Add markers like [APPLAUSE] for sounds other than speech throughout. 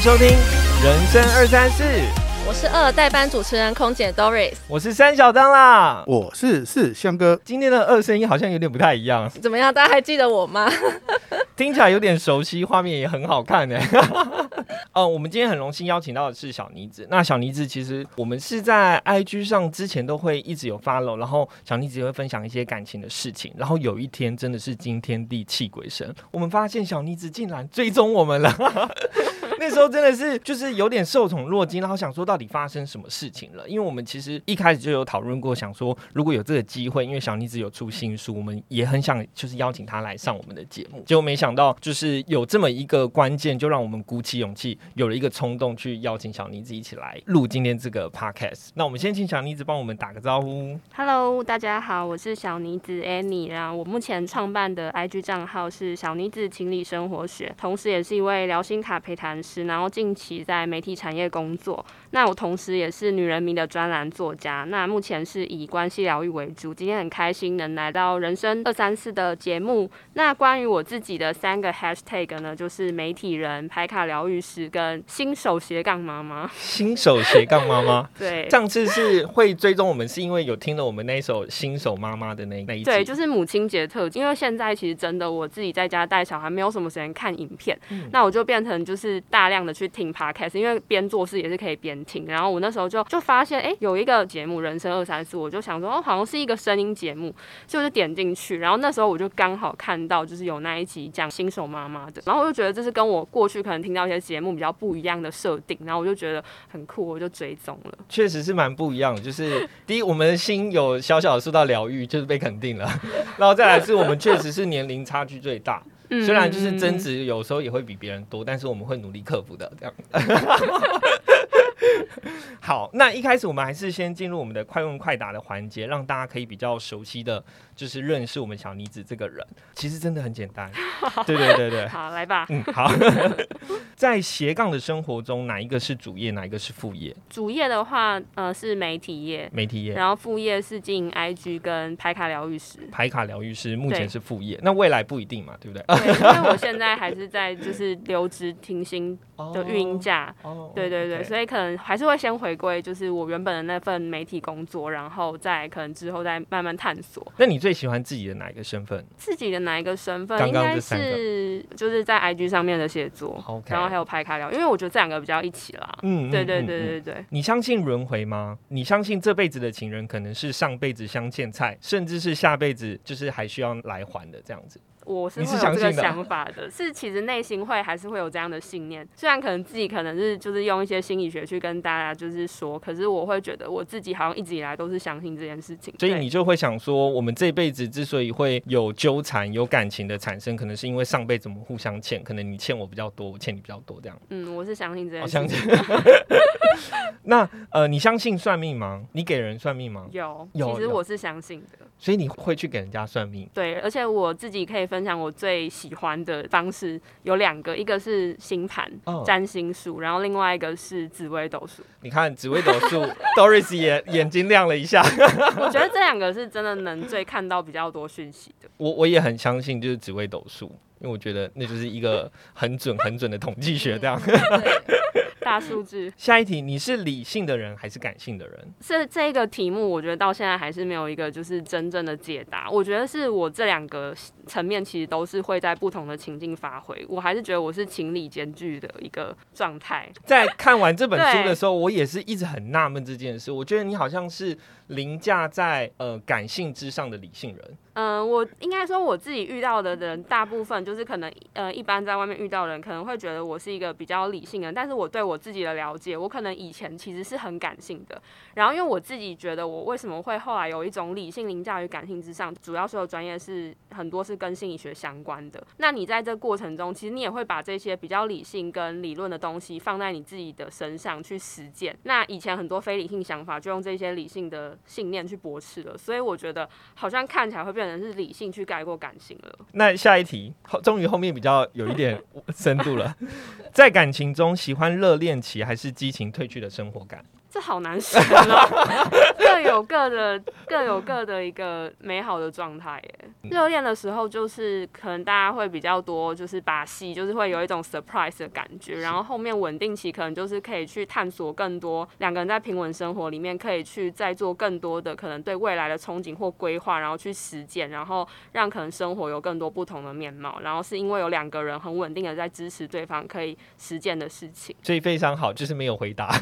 迎收听人生二三四，我是二代班主持人空姐 Doris，我是三小张啦。我是四香哥，今天的二声音好像有点不太一样，怎么样？大家还记得我吗？[LAUGHS] 听起来有点熟悉，画面也很好看呢。[LAUGHS] 哦，我们今天很荣幸邀请到的是小妮子。那小妮子其实我们是在 IG 上之前都会一直有 follow，然后小妮子也会分享一些感情的事情。然后有一天真的是惊天地泣鬼神，我们发现小妮子竟然追踪我们了。[LAUGHS] 那时候真的是就是有点受宠若惊，然后想说到底发生什么事情了？因为我们其实一开始就有讨论过，想说如果有这个机会，因为小妮子有出新书，我们也很想就是邀请她来上我们的节目。结果没想到就是有这么一个关键，就让我们鼓起勇气，有了一个冲动去邀请小妮子一起来录今天这个 podcast。那我们先请小妮子帮我们打个招呼。Hello，大家好，我是小妮子 Annie，然后我目前创办的 IG 账号是小妮子情理生活学，同时也是一位聊心卡陪谈是，然后近期在媒体产业工作。那我同时也是女人迷的专栏作家，那目前是以关系疗愈为主。今天很开心能来到人生二三四的节目。那关于我自己的三个 Hashtag 呢，就是媒体人、排卡疗愈师跟新手斜杠妈妈。[LAUGHS] 新手斜杠妈妈，对，上次是会追踪我们，是因为有听了我们那一首新手妈妈的那那一集。对，就是母亲节特辑，因为现在其实真的我自己在家带小孩，没有什么时间看影片，嗯那我就变成就是大量的去听 podcast，因为边做事也是可以边听。然后我那时候就就发现，哎、有一个节目《人生二三四》，我就想说，哦，好像是一个声音节目，所以我就点进去。然后那时候我就刚好看到，就是有那一集讲新手妈妈的，然后我就觉得这是跟我过去可能听到一些节目比较不一样的设定，然后我就觉得很酷，我就追踪了。确实是蛮不一样的。就是 [LAUGHS] 第一，我们的心有小小的受到疗愈，就是被肯定了。[LAUGHS] 然后再来是我们确实是年龄差距最大，嗯虽然就是争执有时候也会比别人多，但是我们会努力克服的。这样。[LAUGHS] [LAUGHS] 好，那一开始我们还是先进入我们的快问快答的环节，让大家可以比较熟悉的，就是认识我们小妮子这个人。其实真的很简单，[LAUGHS] 对对对对。好，来吧。嗯，好，[LAUGHS] 在斜杠的生活中，哪一个是主业，哪一个是副业？主业的话，呃，是媒体业，媒体业。然后副业是经营 IG 跟排卡疗愈师。排卡疗愈师目前是副业，那未来不一定嘛，对不对？对，因为我现在还是在就是留职停薪的运营假，哦对对对所以可能还是会先回归就是我原本的那份媒体工作，然后再可能之后再慢慢探索那你最喜欢自己的哪一个身份自己的哪一个身份，刚应该是就是在 IG 上面的写作然后还有拍卡聊，因为我觉得这两个比较一起啦。嗯对对对对，你相信轮回吗？你相信这辈子的情人可能是上辈子相欠菜，甚至是下辈子就是还需要来还的这样子？我是会有这个想法的，是其实内心会还是会有这样的信念，虽然可能自己可能是就是用一些心理学去跟大家就是说，可是我会觉得我自己好像一直以来都是相信这件事情，所以你就会想说，我们这辈子之所以会有纠缠、有感情的产生，可能是因为上辈子我们互相欠，可能你欠我比较多，我欠你比较多这样。嗯，我是相信这件事情信。[LAUGHS] 那呃，你相信算命吗？你给人算命吗？有有其实我是相信的，所以你会去给人家算命？对，而且我自己可以分享我最喜欢的方式有两个，一个是星盘、哦占星术，然后另外一个是紫微斗数。[LAUGHS] 你看紫微斗数，Doris 也 [LAUGHS] 眼睛亮了一下。我觉得这两个是真的能最看到比较多讯息的。[LAUGHS] 我我也很相信，就是紫微斗数，因为我觉得那就是一个很准很准的统计学。这样，大数据下一题，你是理性的人还是感性的人？这这个题目，我觉得到现在还是没有一个就是真正的解答。我觉得是我这两个层面其实都是会在不同的情境发挥。我还是觉得我是情理兼具的一个状态。在看完这本书的时候，我也是一直很纳闷这件事。我觉得你好像是凌驾在呃感性之上的理性人。嗯、我应该说我自己遇到的人，大部分就是可能呃，一般在外面遇到的人，可能会觉得我是一个比较理性人，但是我对我自己的了解，我可能以前其实是很感性的。然后因为我自己觉得我为什么会后来有一种理性凌驾于感性之上，主要所有专业是很多是跟心理学相关的。那你在这过程中，其实你也会把这些比较理性跟理论的东西放在你自己的身上去实践。那以前很多非理性想法就用这些理性的信念去驳斥了，所以我觉得好像看起来会变成是理性去盖过感性了。那下一题，后终于后面比较有一点深度了。[LAUGHS] 在感情中，喜欢热恋期还是激情褪去的生活感？这好难选哦，各有各的各有各的一个美好的状态耶。热恋的时候，就是可能大家会比较多，就是把戏，就是会有一种 surprise 的感觉。然后后面稳定期，可能就是可以去探索更多，两个人在平稳生活里面，可以去再做更多的可能对未来的憧憬或规划，然后去实践，然后让可能生活有更多不同的面貌。然后是因为有两个人很稳定的在支持对方可以实践的事情，所以非常好，就是没有回答。[LAUGHS]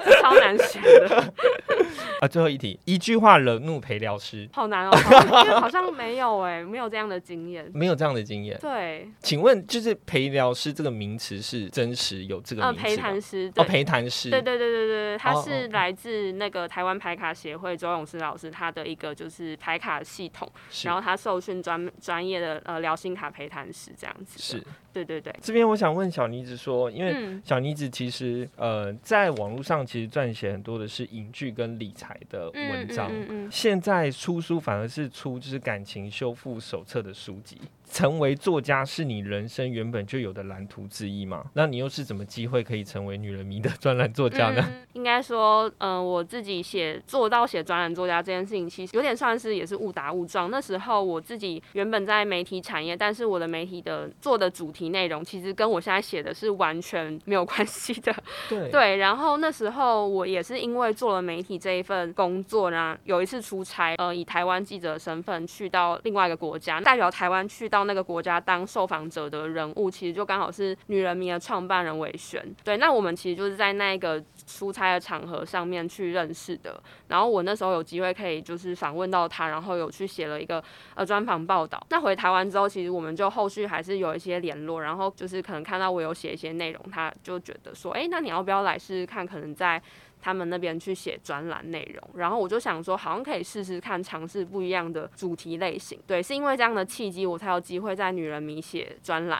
[LAUGHS] 超难学的 [LAUGHS] 啊！最后一题，一句话惹怒陪聊师，好难哦，因为好像没有哎，没有这样的经验，没有这样的经验。对，请问就是陪聊师这个名词是真实有这个名词陪谈师哦，陪谈师，对对对对对，他是来自那个台湾牌卡协会周永师老师他的一个就是牌卡系统，然后他受训专专业的呃聊心卡陪谈师这样子。是。对对对，这边我想问小妮子说，因为小妮子其实呃，在网络上其实撰写很多的是影剧跟理财的文章，现在出书反而是出就是感情修复手册的书籍。成为作家是你人生原本就有的蓝图之一嘛？那你又是怎么机会可以成为女人迷的专栏作家呢？[LAUGHS] 应该说，嗯，我自己写做到写专栏作家这件事情，其实有点算是也是误打误撞。那时候我自己原本在媒体产业，但是我的媒体的做的主题内容，其实跟我现在写的是完全没有关系的。对 [LAUGHS] 对。然后那时候我也是因为做了媒体这一份工作，呢，有一次出差，呃，以台湾记者的身份去到另外一个国家，代表台湾去到。那个国家当受访者的人物，其实就刚好是女人迷的创办人韦璇。对，那我们其实就是在那个出差的场合上面去认识的。然后我那时候有机会可以就是访问到他，然后有去写了一个呃专访报道。那回台湾之后，其实我们就后续还是有一些联络。然后就是可能看到我有写一些内容，他就觉得说，哎，那你要不要来试试看？可能在。他们那边去写专栏内容，然后我就想说，好像可以试试看，尝试不一样的主题类型。对，是因为这样的契机，我才有机会在女人迷写专栏。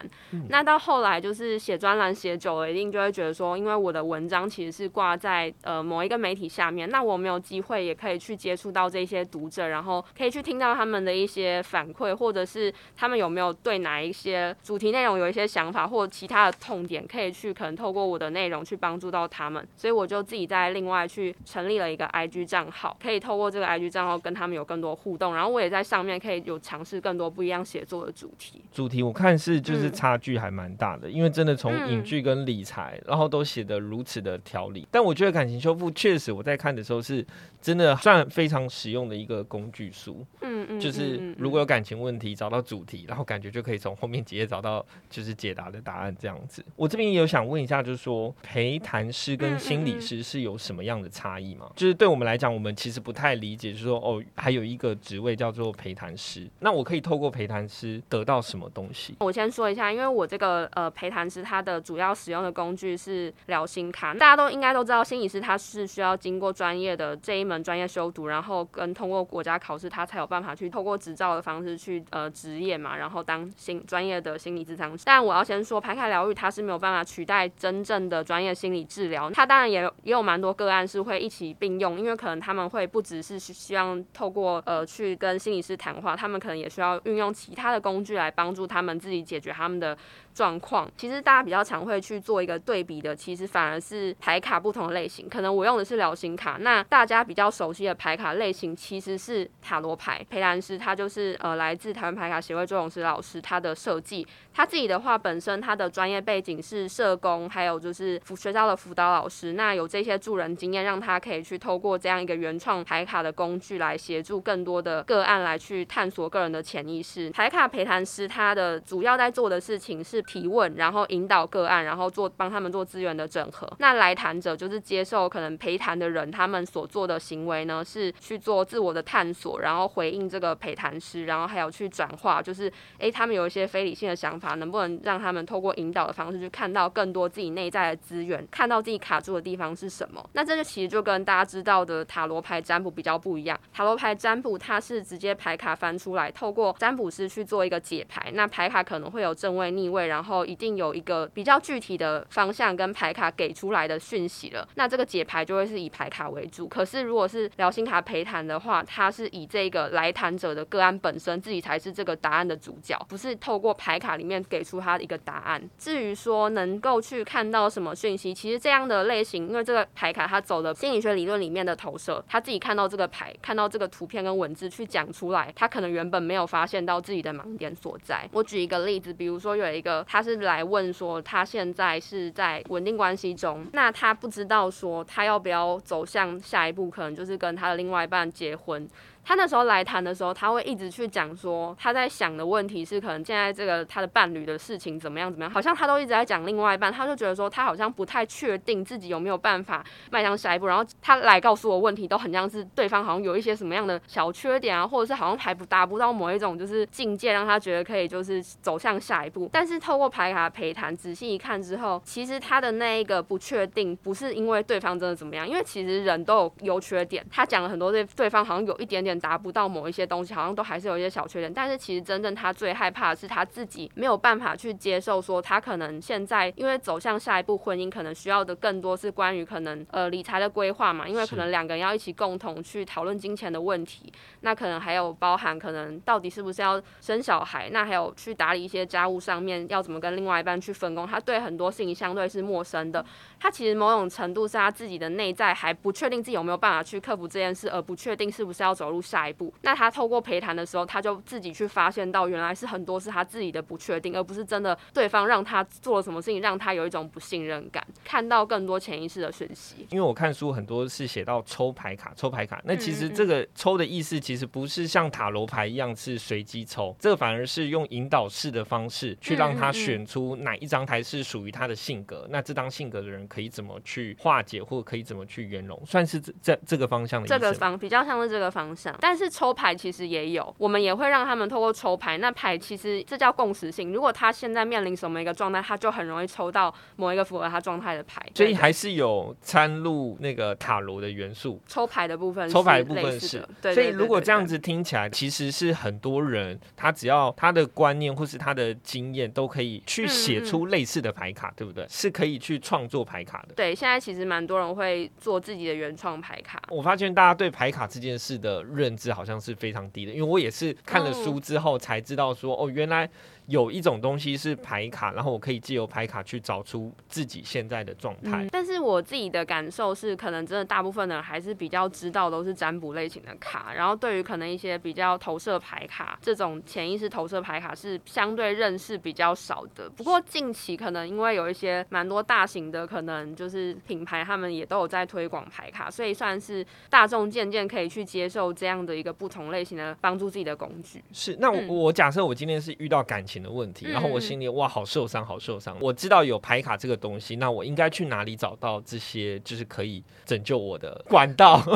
那到后来就是写专栏写久了，一定就会觉得说，因为我的文章其实是挂在呃某一个媒体下面，那我没有机会也可以去接触到这些读者，然后可以去听到他们的一些反馈，或者是他们有没有对哪一些主题内容有一些想法，或其他的痛点，可以去可能透过我的内容去帮助到他们。所以我就自己在。另外去成立了一个 IG 账号，可以透过这个 IG 账号跟他们有更多互动，然后我也在上面可以有尝试更多不一样写作的主题。主题我看是就是差距还蛮大的，因为真的从影剧跟理财，然后都写的如此的条理。但我觉得感情修复确实我在看的时候是真的算非常实用的一个工具书。嗯嗯，就是如果有感情问题，找到主题，然后感觉就可以从后面几页找到就是解答的答案这样子。我这边也有想问一下，就是说陪谈师跟心理师是有什么样的差异吗？就是对我们来讲，我们其实不太理解，就是说哦，还有一个职位叫做陪谈师。那我可以透过陪谈师得到什么东西？我先说一下，因为我这个呃陪谈师，他的主要使用的工具是聊心卡。大家都应该都知道，心理师他是需要经过专业的这一门专业修读，然后跟通过国家考试，他才有办法去透过执照的方式去呃职业嘛，然后当心专业的心理咨商师。但我要先说，排卡疗愈它是没有办法取代真正的专业心理治疗。它当然也也有蛮多个案。是会一起并用，因为可能他们会不只是希望透过呃去跟心理师谈话，他们可能也需要运用其他的工具来帮助他们自己解决他们的。状况其实大家比较常会去做一个对比的，其实反而是牌卡不同的类型。可能我用的是疗心卡，那大家比较熟悉的牌卡类型其实是塔罗牌。裴兰师他就是呃来自台湾牌卡协会周永师老师，他的设计他自己的话本身他的专业背景是社工，还有就是辅学校的辅导老师。那有这些助人经验，让他可以去透过这样一个原创牌卡的工具来协助更多的个案来去探索个人的潜意识。牌卡陪谈师他的主要在做的事情是。提问，然后引导个案，然后做帮他们做资源的整合。那来谈者就是接受可能陪谈的人，他们所做的行为呢是去做自我的探索，然后回应这个陪谈师，然后还有去转化，就是诶，他们有一些非理性的想法，能不能让他们透过引导的方式去看到更多自己内在的资源，看到自己卡住的地方是什么？那这就其实就跟大家知道的塔罗牌占卜比较不一样。塔罗牌占卜它是直接牌卡翻出来，透过占卜师去做一个解牌，那牌卡可能会有正位逆位。然后一定有一个比较具体的方向跟牌卡给出来的讯息了，那这个解牌就会是以牌卡为主。可是如果是聊心卡陪谈的话，它是以这个来谈者的个案本身自己才是这个答案的主角，不是透过牌卡里面给出他一个答案。至于说能够去看到什么讯息，其实这样的类型，因为这个牌卡，他走的心理学理论里面的投射，他自己看到这个牌，看到这个图片跟文字去讲出来，他可能原本没有发现到自己的盲点所在。我举一个例子，比如说有一个他是来问说，他现在是在稳定关系中，那他不知道说他要不要走向下一步，可能就是跟他的另外一半结婚。他那时候来谈的时候，他会一直去讲说他在想的问题是可能现在这个他的伴侣的事情怎么样怎么样，好像他都一直在讲另外一半，他就觉得说他好像不太确定自己有没有办法迈向下一步，然后他来告诉我问题都很像是对方好像有一些什么样的小缺点啊，或者是好像还不达不到某一种就是境界，让他觉得可以就是走向下一步。但是透过牌卡陪谈，仔细一看之后，其实他的那一个不确定不是因为对方真的怎么样，因为其实人都有优缺点，他讲了很多对对方好像有一点点。达不到某一些东西，好像都还是有一些小缺点。但是其实真正他最害怕的是他自己没有办法去接受，说他可能现在因为走向下一步婚姻，可能需要的更多是关于可能呃理财的规划嘛。因为可能两个人要一起共同去讨论金钱的问题，那可能还有包含可能到底是不是要生小孩，那还有去打理一些家务上面要怎么跟另外一半去分工。他对很多事情相对是陌生的。他其实某种程度是他自己的内在还不确定自己有没有办法去克服这件事，而不确定是不是要走入下一步。那他透过陪谈的时候，他就自己去发现到，原来是很多是他自己的不确定，而不是真的对方让他做了什么事情，让他有一种不信任感，看到更多潜意识的讯息。因为我看书很多是写到抽牌卡，抽牌卡，那其实这个抽的意思其实不是像塔罗牌一样是随机抽，这个反而是用引导式的方式去让他选出哪一张牌是属于他的性格，那这张性格的人。可以怎么去化解，或可以怎么去圆融，算是这这这个方向的。这个方比较像是这个方向，但是抽牌其实也有，我们也会让他们透过抽牌。那牌其实这叫共识性，如果他现在面临什么一个状态，他就很容易抽到某一个符合他状态的牌。所以还是有参入那个塔罗的元素。抽牌的部分，抽牌的部分是。所以如果这样子听起来，其实是很多人他只要他的观念或是他的经验，都可以去写出类似的牌卡，对不对？是可以去创作牌。卡的对，现在其实蛮多人会做自己的原创牌卡。我发现大家对牌卡这件事的认知好像是非常低的，因为我也是看了书之后才知道说，哦，原来。有一种东西是牌卡，然后我可以借由牌卡去找出自己现在的状态。但是我自己的感受是，可能真的大部分的人还是比较知道都是占卜类型的卡，然后对于可能一些比较投射牌卡这种潜意识投射牌卡是相对认识比较少的。不过近期可能因为有一些蛮多大型的可能就是品牌，他们也都有在推广牌卡，所以算是大众渐渐可以去接受这样的一个不同类型的帮助自己的工具。是，那我假设我今天是遇到感情。的问题，然后我心里哇，好受伤，好受伤。我知道有牌卡这个东西，那我应该去哪里找到这些，就是可以拯救我的管道？[LAUGHS]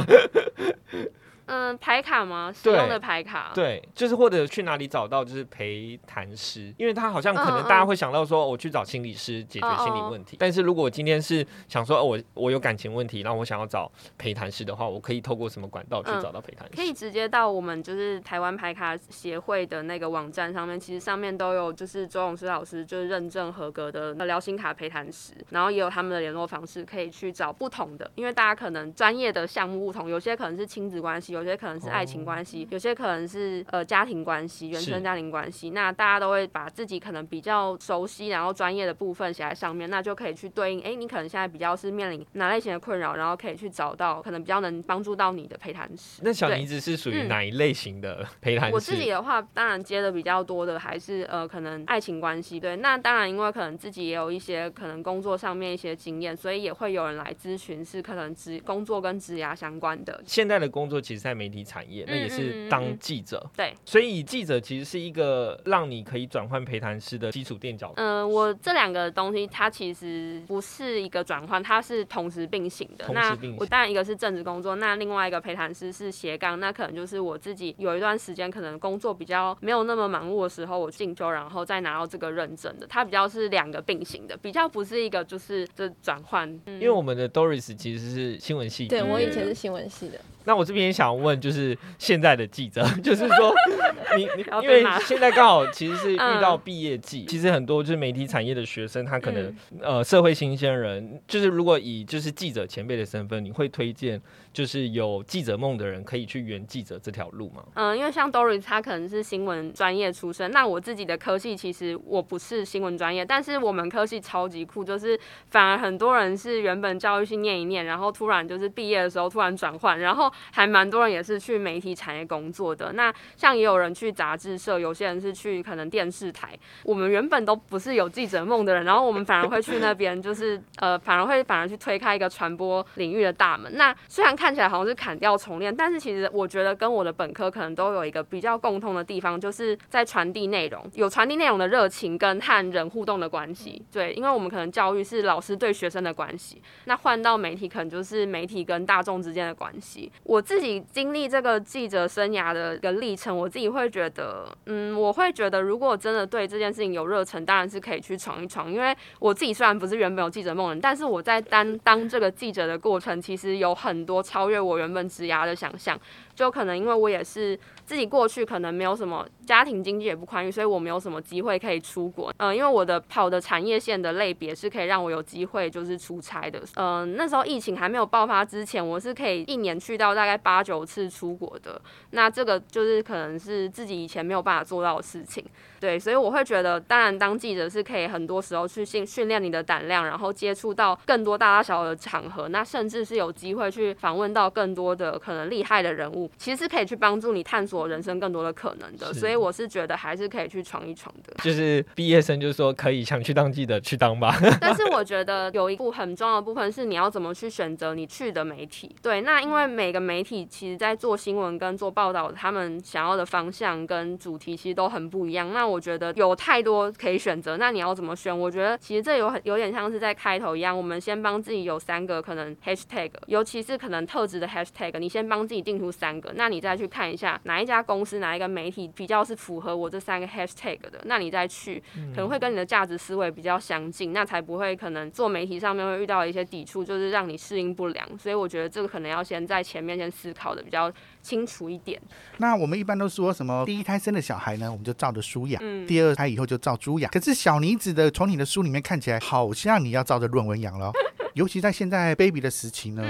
嗯，牌卡吗？使用的牌卡。对，就是或者去哪里找到就是陪谈师，因为他好像可能大家会想到说，我去找心理师解决心理问题。但是如果今天是想说，哦我我有感情问题，然后我想要找陪谈师的话，我可以透过什么管道去找到陪谈师？可以直接到我们就是台湾牌卡协会的那个网站上面，其实上面都有就是周永师老师就是认证合格的聊心卡陪谈师，然后也有他们的联络方式，可以去找不同的，因为大家可能专业的项目不同，有些可能是亲子关系。有些可能是爱情关系，有些可能是呃家庭关系、原生家庭关系。那大家都会把自己可能比较熟悉，然后专业的部分写在上面，那就可以去对应。哎，你可能现在比较是面临哪类型的困扰，然后可以去找到可能比较能帮助到你的陪谈师。那小妮子是属于哪一类型的 [LAUGHS] 陪谈师？我自己的话，当然接的比较多的还是呃可能爱情关系。对，那当然因为可能自己也有一些可能工作上面一些经验，所以也会有人来咨询，是可能职工作跟职涯相关的。现在的工作其实。在媒体产业，那也是当记者，对，所以记者其实是一个让你可以转换陪谈师的基础垫脚。嗯，我这两个东西，它其实不是一个转换，它是同时并行的。那我当然一个是正职工作，那另外一个陪谈师是斜杠，那可能就是我自己有一段时间可能工作比较没有那么忙碌的时候，我进修然后再拿到这个认证的。它比较是两个并行的，比较不是一个就是这转换。因为我们的 Doris 其实是新闻系，对我以前是新闻系的。那我这边也想问，就是现在的记者，[LAUGHS] 就是说，[LAUGHS] 你你因为现在刚好其实是遇到毕业季，其实很多就是媒体产业的学生，他可能呃社会新鲜人，就是如果以就是记者前辈的身份，你会推荐？就是有记者梦的人可以去圆记者这条路吗？嗯，因为像 Doris 他可能是新闻专业出身，那我自己的科系其实我不是新闻专业，但是我们科系超级酷，就是反而很多人是原本教育系念一念，然后突然就是毕业的时候突然转换，然后还蛮多人也是去媒体产业工作的。那像也有人去杂志社，有些人是去可能电视台。我们原本都不是有记者梦的人，然后我们反而会去那边，就是呃，反而会反而去推开一个传播领域的大门。那虽然看起来好像是砍掉重练，但是其实我觉得跟我的本科可能都有一个比较共通的地方，就是在传递内容，有传递内容的热情跟和人互动的关系。对，因为我们可能教育是老师对学生的关系，那换到媒体可能就是媒体跟大众之间的关系。我自己经历这个记者生涯的一个历程，我自己会觉得，嗯，我会觉得如果真的对这件事情有热忱，当然是可以去闯一闯。因为我自己虽然不是原本有记者梦人，但是我在担当这个记者的过程，其实有很多超越我原本职涯的想象。就可能因为我也是自己过去可能没有什么家庭经济也不宽裕，所以我没有什么机会可以出国。嗯，因为我的跑的产业线的类别是可以让我有机会就是出差的。嗯，那时候疫情还没有爆发之前，我是可以一年去到大概八九次出国的。那这个就是可能是自己以前没有办法做到的事情。对，所以我会觉得，当然当记者是可以很多时候去训训练你的胆量，然后接触到更多大大小小的场合，那甚至是有机会去访问到更多的可能厉害的人物，其实是可以去帮助你探索人生更多的可能的。所以我是觉得还是可以去闯一闯的。就是毕业生就是说可以想去当记者去当吧。[LAUGHS] 但是我觉得有一部很重要的部分是你要怎么去选择你去的媒体。对，那因为每个媒体其实在做新闻跟做报道，他们想要的方向跟主题其实都很不一样。那我觉得有太多可以选择，那你要怎么选？我觉得其实这有很有点像是在开头一样，我们先帮自己有三个可能 hashtag，尤其是可能特质的 hashtag，你先帮自己定出三个，那你再去看一下哪一家公司哪一个媒体比较是符合我这三个 hashtag 的，那你再去可能会跟你的价值思维比较相近，那才不会可能做媒体上面会遇到一些抵触，就是让你适应不良。所以我觉得这个可能要先在前面先思考的比较。清楚一点。那我们一般都说什么？第一胎生的小孩呢，我们就照着书养；第二胎以后就照猪养。可是小妮子的，从你的书里面看起来，好像你要照着论文养了。[LAUGHS] 尤其在现在 baby 的时期呢。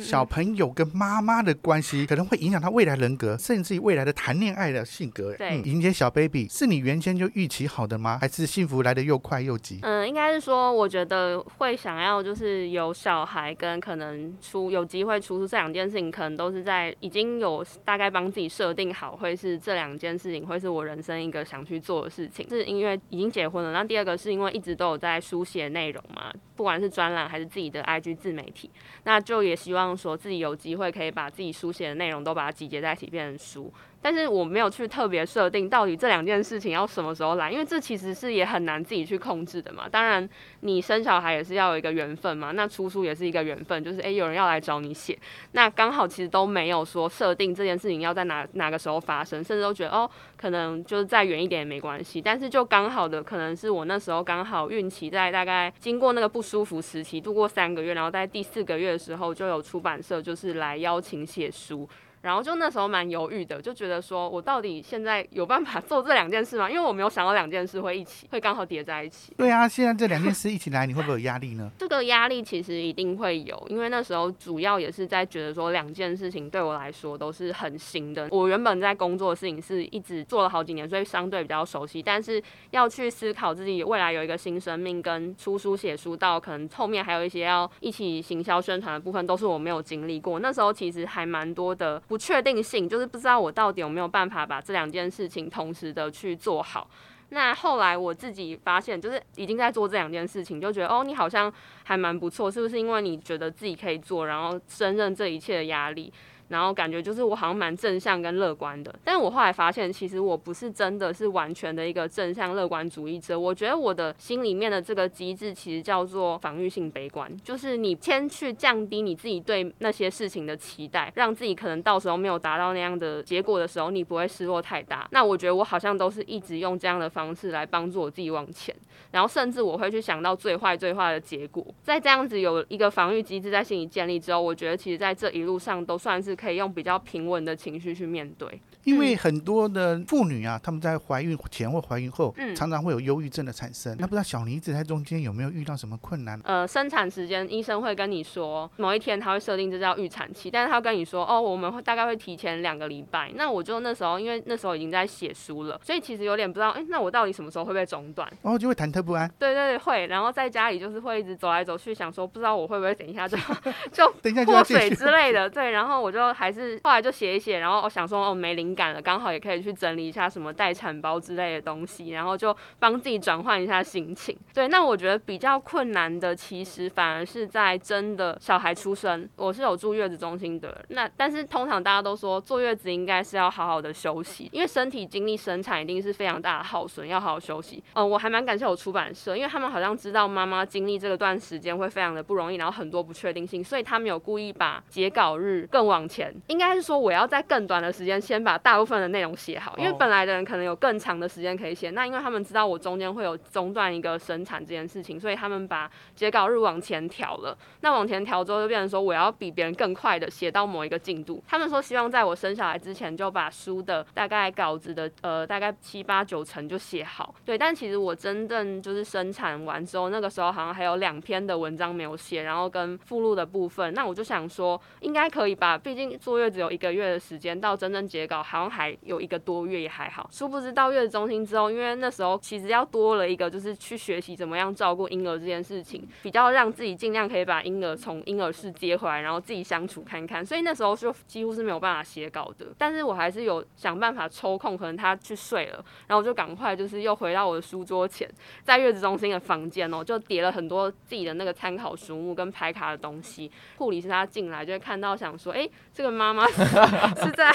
小朋友跟妈妈的关系可能会影响他未来人格，甚至于未来的谈恋爱的性格。对，迎接小 baby 是你原先就预期好的吗？还是幸福来的又快又急？嗯，应该是说，我觉得会想要就是有小孩跟可能出有机会出出这两件事情，可能都是在已经有大概帮自己设定好，会是这两件事情会是我人生一个想去做的事情。是因为已经结婚了，那第二个是因为一直都有在书写内容嘛，不管是专栏还是自己的 IG 自媒体，那就也希望。说自己有机会可以把自己书写的内容都把它集结在一起变成书。但是我没有去特别设定到底这两件事情要什么时候来，因为这其实是也很难自己去控制的嘛。当然，你生小孩也是要有一个缘分嘛，那出书也是一个缘分，就是诶，有人要来找你写，那刚好其实都没有说设定这件事情要在哪哪个时候发生，甚至都觉得哦，可能就是再远一点也没关系。但是就刚好的可能是我那时候刚好孕期在大概经过那个不舒服时期度过三个月，然后在第四个月的时候就有出版社就是来邀请写书。然后就那时候蛮犹豫的，就觉得说我到底现在有办法 [LAUGHS] 做这两件事吗？因为我没有想到两件事会一起，会刚好叠在一起。对啊，现在这两件事一起来，你会不会有压力呢？[LAUGHS] 这个压力其实一定会有，因为那时候主要也是在觉得说两件事情对我来说都是很新的。我原本在工作的事情是一直做了好几年，所以相对比较熟悉。但是要去思考自己未来有一个新生命，跟出书写书，到可能后面还有一些要一起行销宣传的部分，都是我没有经历过。那时候其实还蛮多的。不确定性就是不知道我到底有没有办法把这两件事情同时的去做好。那后来我自己发现，就是已经在做这两件事情，就觉得哦，你好像还蛮不错，是不是？因为你觉得自己可以做，然后胜任这一切的压力。然后感觉就是我好像蛮正向跟乐观的，但是我后来发现，其实我不是真的是完全的一个正向乐观主义者。我觉得我的心里面的这个机制其实叫做防御性悲观，就是你先去降低你自己对那些事情的期待，让自己可能到时候没有达到那样的结果的时候，你不会失落太大。那我觉得我好像都是一直用这样的方式来帮助我自己往前，然后甚至我会去想到最坏最坏的结果。在这样子有一个防御机制在心里建立之后，我觉得其实在这一路上都算是。可以用比较平稳的情绪去面对。因为很多的妇女啊，她们在怀孕前或怀孕后，嗯常常会有忧郁症的产生。那不知道小妮子在中间有没有遇到什么困难？呃，生产时间医生会跟你说，某一天他会设定这叫预产期，但是他会跟你说，哦，我们会大概会提前两个礼拜。那我就那时候，因为那时候已经在写书了，所以其实有点不知道，哎、那我到底什么时候会被中断？然后就会忐忑不安。对对对，会。然后在家里就是会一直走来走去，想说不知道我会不会等一下就就等一下就破水。之类的，对，然后我就还是后来就写一写，然后我想说哦没灵感了，刚好也可以去整理一下什么待产包之类的东西，然后就帮自己转换一下心情。对，那我觉得比较困难的，其实反而是在真的小孩出生，我是有住月子中心的，那但是通常大家都说坐月子应该是要好好的休息，因为身体经历生产一定是非常大的耗损，要好好休息。嗯、我还蛮感谢我出版社，因为他们好像知道妈妈经历这个段时间会非常的不容易，然后很多不确定性，所以他们有故意把截稿日更往前，应该是说我要在更短的时间先把大部分的内容写好，因为哦本来的人可能有更长的时间可以写，那因为他们知道我中间会有中断一个生产这件事情，所以他们把截稿日往前调了。那往前调之后，就变成说我要比别人更快的写到某一个进度。他们说希望在我生小孩之前就把书的大概稿子的呃大概七八九成就写好。对，但其实我真正就是生产完之后，那个时候好像还有两篇的文章没有写，然后跟附录的部分，那我就想说应该可以吧，毕竟坐月只有一个月的时间，到真正截稿好像还有一个多月也还好。殊不知到月子中心之后，因为那时候其实要多了一个就是去学习怎么样照顾婴儿这件事情，比较让自己尽量可以把婴儿从婴儿室接回来，然后自己相处看看。所以那时候就几乎是没有办法写稿的，但是我还是有想办法抽空，可能他去睡了，然后我就赶快就是又回到我的书桌前，在月子中心的房间哦，就叠了很多自己的那个参考书目跟排卡的东西。护理师他进来就会看到，想说，哎、这个妈妈是在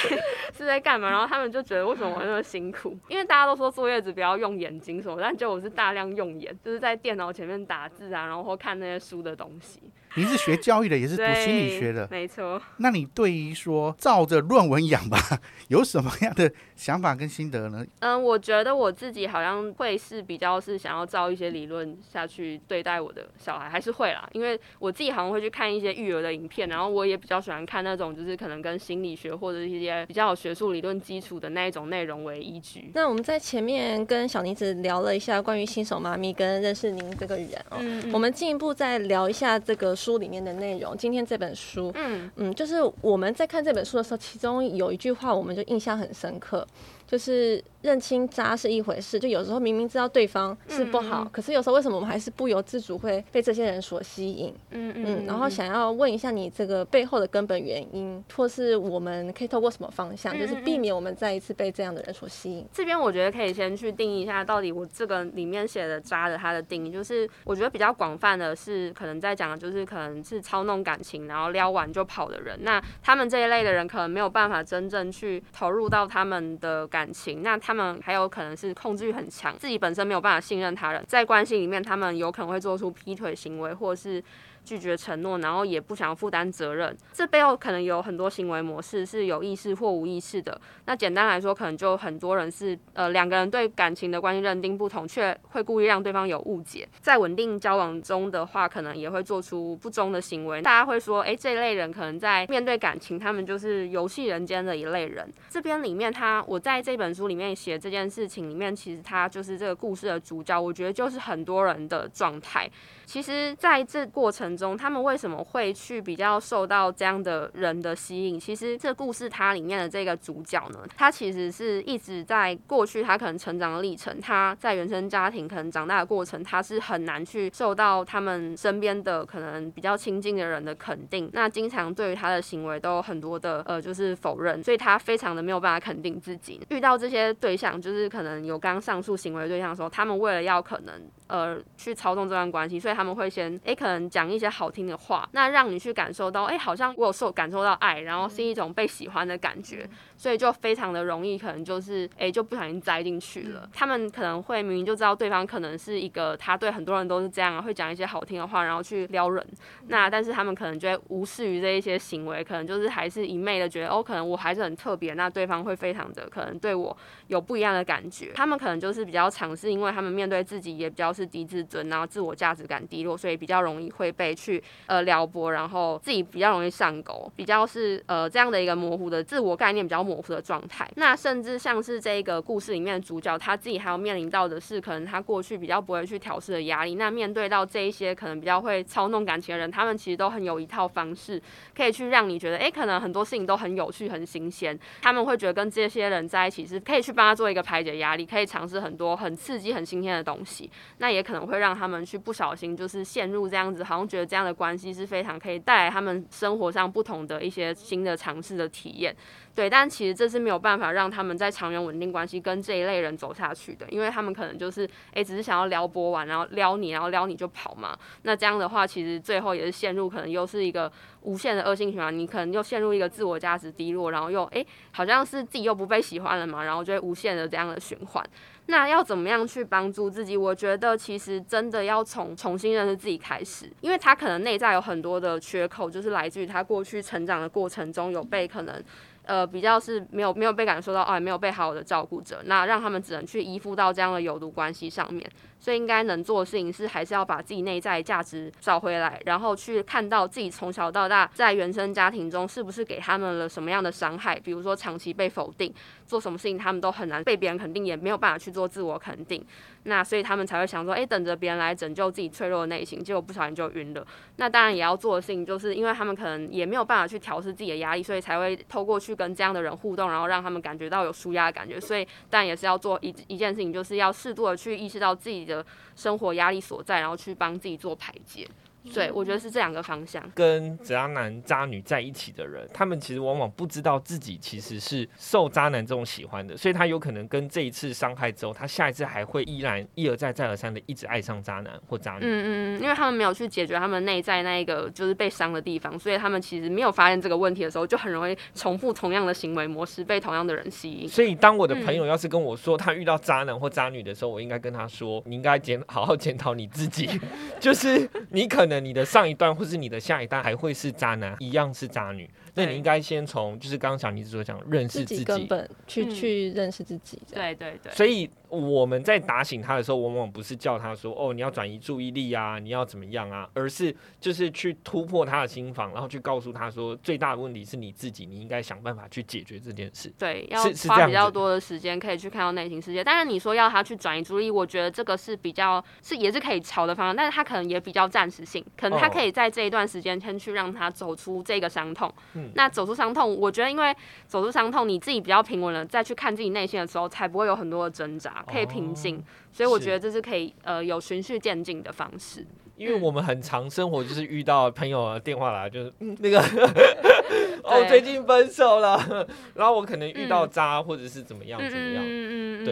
是在干嘛？然后他们就觉得为什么我那么辛苦？因为大家都说坐月子不要用眼睛什么，但结果我是大量用眼，就是在电脑前面打字啊，然后看那些书的东西。你是学教育的，也是读，心理学的，没错。那你对于说照着论文养吧，[LAUGHS] 有什么样的想法跟心得呢？嗯，我觉得我自己好像会是比较是想要照一些理论下去对待我的小孩，还是会啦，因为我自己好像会去看一些育儿的影片，然后我也比较喜欢看那种就是可能跟心理学或者一些比较有学术理论基础的那一种内容为依据。那我们在前面跟小妮子聊了一下关于新手妈咪跟认识您这个人哦，嗯我们进一步再聊一下这个书里面的内容。今天这本书，嗯嗯，就是我们在看这本书的时候，其中有一句话我们就印象很深刻，就是认清渣是一回事，就有时候明明知道对方是不好，可是有时候为什么我们还是不由自主会被这些人所吸引？嗯嗯，然后想要问一下你这个背后的根本原因，或是我们可以透过什么方向，嗯就是避免我们再一次被这样的人所吸引。这边我觉得可以先去定义一下，到底我这个里面写的渣的它的定义，就是我觉得比较广泛的是，可能在讲的就是可能是操弄感情，然后撩完就跑的人。那他们这一类的人可能没有办法真正去投入到他们的感感情，那他们还有可能是控制欲很强，自己本身没有办法信任他人，在关系里面他们有可能会做出劈腿行为，或是。拒绝承诺，然后也不想负担责任，这背后可能有很多行为模式是有意识或无意识的。那简单来说，可能就很多人是呃两个人对感情的关系认定不同，却会故意让对方有误解。在稳定交往中的话，可能也会做出不忠的行为。大家会说，诶，这一类人可能在面对感情，他们就是游戏人间的一类人。这边里面他，我在这本书里面写这件事情里面，其实他就是这个故事的主角。我觉得就是很多人的状态。其实，在这过程中，他们为什么会去比较受到这样的人的吸引？其实，这故事它里面的这个主角呢，他其实是一直在过去他可能成长的历程，他在原生家庭可能长大的过程，他是很难去受到他们身边的可能比较亲近的人的肯定。那经常对于他的行为都有很多的呃，就是否认，所以他非常的没有办法肯定自己。遇到这些对象，就是可能有刚上述行为对象的时候，他们为了要可能呃去操纵这段关系，所以他们会先诶可能讲一些好听的话，那让你去感受到诶好像我有受感受到爱，然后是一种被喜欢的感觉，所以就非常的容易可能就是诶就不小心栽进去了。他们可能会明明就知道对方可能是一个他对很多人都是这样啊，会讲一些好听的话，然后去撩人，那但是他们可能就会无视于这一些行为，可能就是还是一昧的觉得哦，可能我还是很特别，那对方会非常的可能对我有不一样的感觉。他们可能就是比较尝试，因为他们面对自己也比较是低自尊，然后自我价值感低落，所以比较容易会被去呃撩拨，然后自己比较容易上钩，比较是呃这样的一个模糊的自我概念比较模糊的状态。那甚至像是这个故事里面的主角，他自己还要面临到的是，可能他过去比较不会去调试的压力。那面对到这一些可能比较会操弄感情的人，他们其实都很有一套方式，可以去让你觉得，哎，可能很多事情都很有趣、很新鲜。他们会觉得跟这些人在一起是可以去帮他做一个排解压力，可以尝试很多很刺激、很新鲜的东西。那也可能会让他们去不小心就是陷入这样子，好像觉得这样的关系是非常可以带来他们生活上不同的一些新的尝试的体验。对，但其实这是没有办法让他们在长远稳定关系跟这一类人走下去的，因为他们可能就是诶，只是想要撩拨完，然后撩你，然后撩你就跑嘛。那这样的话，其实最后也是陷入可能又是一个无限的恶性循环，你可能又陷入一个自我价值低落，然后又诶，好像是自己又不被喜欢了嘛，然后就会无限的这样的循环。那要怎么样去帮助自己？我觉得其实真的要从重新认识自己开始，因为他可能内在有很多的缺口，就是来自于他过去成长的过程中有被可能。呃，比较是没有没有被感受到，哦，没有被好好的照顾着，那让他们只能去依附到这样的有毒关系上面。所以应该能做的事情是，还是要把自己内在价值找回来，然后去看到自己从小到大在原生家庭中是不是给他们了什么样的伤害，比如说长期被否定，做什么事情他们都很难被别人肯定，也没有办法去做自我肯定。那所以他们才会想说，哎，等着别人来拯救自己脆弱的内心，结果不小心就晕了。那当然也要做的事情，就是因为他们可能也没有办法去调试自己的压力，所以才会透过去跟这样的人互动，然后让他们感觉到有舒压的感觉。所以，但也是要做一一件事情，就是要适度的去意识到自己的生活压力所在，然后去帮自己做排解。对，我觉得是这两个方向。跟渣男渣女在一起的人，他们其实往往不知道自己其实是受渣男这种喜欢的，所以他有可能跟这一次伤害之后，他下一次还会依然一而再再而三的一直爱上渣男或渣女。嗯嗯嗯，因为他们没有去解决他们内在那一个就是被伤的地方，所以他们其实没有发现这个问题的时候，就很容易重复同样的行为模式，被同样的人吸引。所以当我的朋友要是跟我说他遇到渣男或渣女的时候，我应该跟他说，你应该检好好检讨你自己，[LAUGHS] 就是你可能你的上一段。或是你的下一代还会是渣男，一样是渣女。那你应该先从就是刚刚小妮子所讲，认识自己，根本去去认识自己。对对对。所以我们在打醒他的时候，往往不是叫他说哦，你要转移注意力啊，你要怎么样啊，而是就是去突破他的心房，然后去告诉他说，最大的问题是你自己，你应该想办法去解决这件事。对，要花比较多的时间可以去看到内心世界。但是你说要他去转移注意力，我觉得这个是比较是也是可以朝的方向，但是他可能也比较暂时性，可能他可以在这一段时间先去让他走出这个伤痛。嗯，那走出伤痛，我觉得因为走出伤痛，你自己比较平稳了，再去看自己内心的时候，才不会有很多的挣扎，可以平静。所以我觉得这是可以呃有循序渐进的方式。因为我们很常生活就是遇到朋友电话来，就是 [LAUGHS] 那个 [LAUGHS] 哦最近分手了，[LAUGHS] 然后我可能遇到渣或者是怎么样怎么样，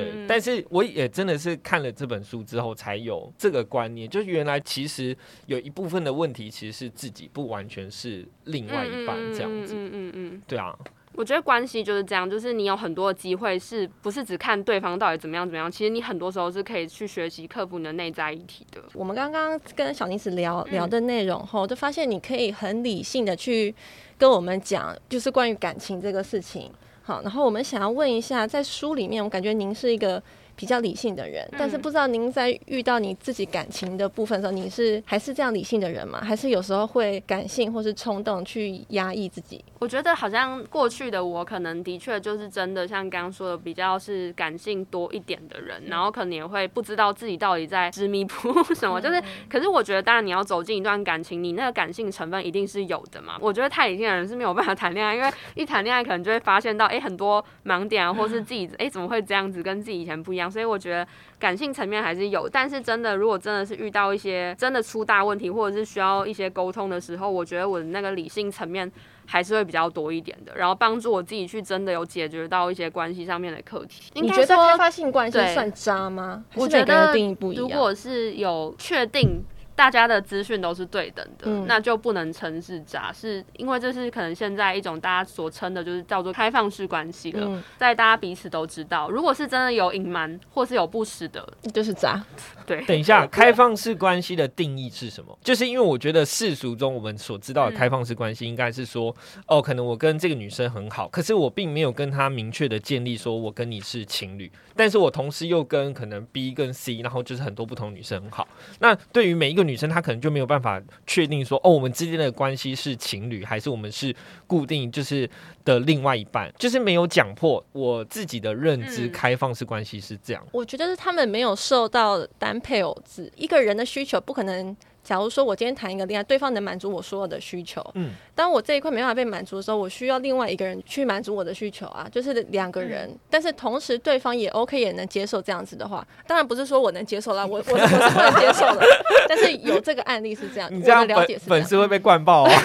对。但是我也真的是看了这本书之后才有这个观念，就是原来其实有一部分的问题其实是自己，不完全是另外一半这样子。嗯嗯嗯，对啊。我觉得关系就是这样，就是你有很多机会，是不是只看对方到底怎么样怎么样？其实你很多时候是可以去学习克服你的内在议题的。我们刚刚跟小妮子聊聊的内容后，就发现你可以很理性的去跟我们讲，就是关于感情这个事情。好，然后我们想要问一下，在书里面，我感觉您是一个。比较理性的人，但是不知道您在遇到你自己感情的部分的时候，你是还是这样理性的人吗？还是有时候会感性或是冲动去压抑自己？我觉得好像过去的我可能的确就是真的像刚刚说的，比较是感性多一点的人，然后可能也会不知道自己到底在执迷不悟什么。就是，可是我觉得，当然你要走进一段感情，你那个感性成分一定是有的嘛。我觉得太理性的人是没有办法谈恋爱，因为一谈恋爱可能就会发现到，哎，很多盲点啊，或是自己，哎，怎么会这样子，跟自己以前不一样。所以我觉得感性层面还是有，但是真的，如果真的是遇到一些真的出大问题，或者是需要一些沟通的时候，我觉得我的那个理性层面还是会比较多一点的，然后帮助我自己去真的有解决到一些关系上面的课题。你觉得开发性关系算渣吗？我觉得如果是有确定。大家的资讯都是对等的，嗯那就不能称是渣，是因为这是可能现在一种大家所称的，就是叫做开放式关系了，嗯，在大家彼此都知道，如果是真的有隐瞒或是有不实的，就是渣。对，等一下，开放式关系的定义是什么？就是因为我觉得世俗中我们所知道的开放式关系，应该是说，哦，可能我跟这个女生很好，可是我并没有跟她明确的建立说我跟你是情侣，但是我同时又跟可能 B 跟 C，然后就是很多不同女生很好。那对于每一个女生，她可能就没有办法确定说，哦，我们之间的关系是情侣，还是我们是固定就是的另外一半，就是没有讲破我自己的认知，嗯开放式关系是这样。我觉得是他们没有受到单配偶制，一个人的需求不可能。假如说我今天谈一个恋爱，对方能满足我所有的需求，嗯嗯，当我这一块没办法被满足的时候，我需要另外一个人去满足我的需求啊，就是两个人，但是同时对方也 OK 也能接受这样子的话，当然不是说我能接受啦，我我我是不能接受的，但是有这个案例是这样，你这样了解粉是。粉丝会被灌爆啊！[LAUGHS]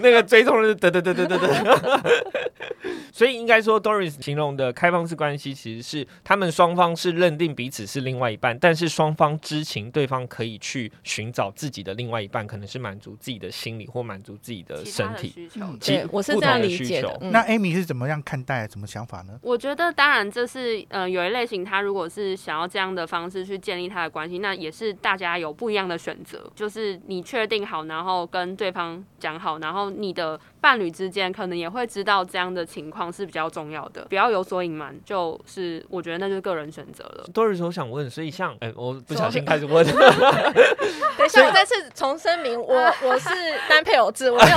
那个追踪人，得得得得得得。[LAUGHS] 所以应该说，Doris 形容的开放式关系，其实是他们双方是认定彼此是另外一半，但是双方知情对方可以去寻找自己的另外一半，可能是满足自己的心理或满足自己的身体。需求。嗯其对，我是不这样同的需求理解的。嗯那 Amy 是怎么样看待、怎么想法呢？我觉得，当然，这是呃，有一类型，他如果是想要这样的方式去建立他的关系，那也是大家有不一样的选择。就是你确定好，然后跟对方讲好，然后你的伴侣之间可能也会知道这样的情况是比较重要的，不要有所隐瞒。就是我觉得那就是个人选择了。Doris，我想问，所以像哎、我不小心 [LAUGHS] 开始问，[LAUGHS] 等一下，我再次重声明，我 [LAUGHS] 我是单配偶制，我没有。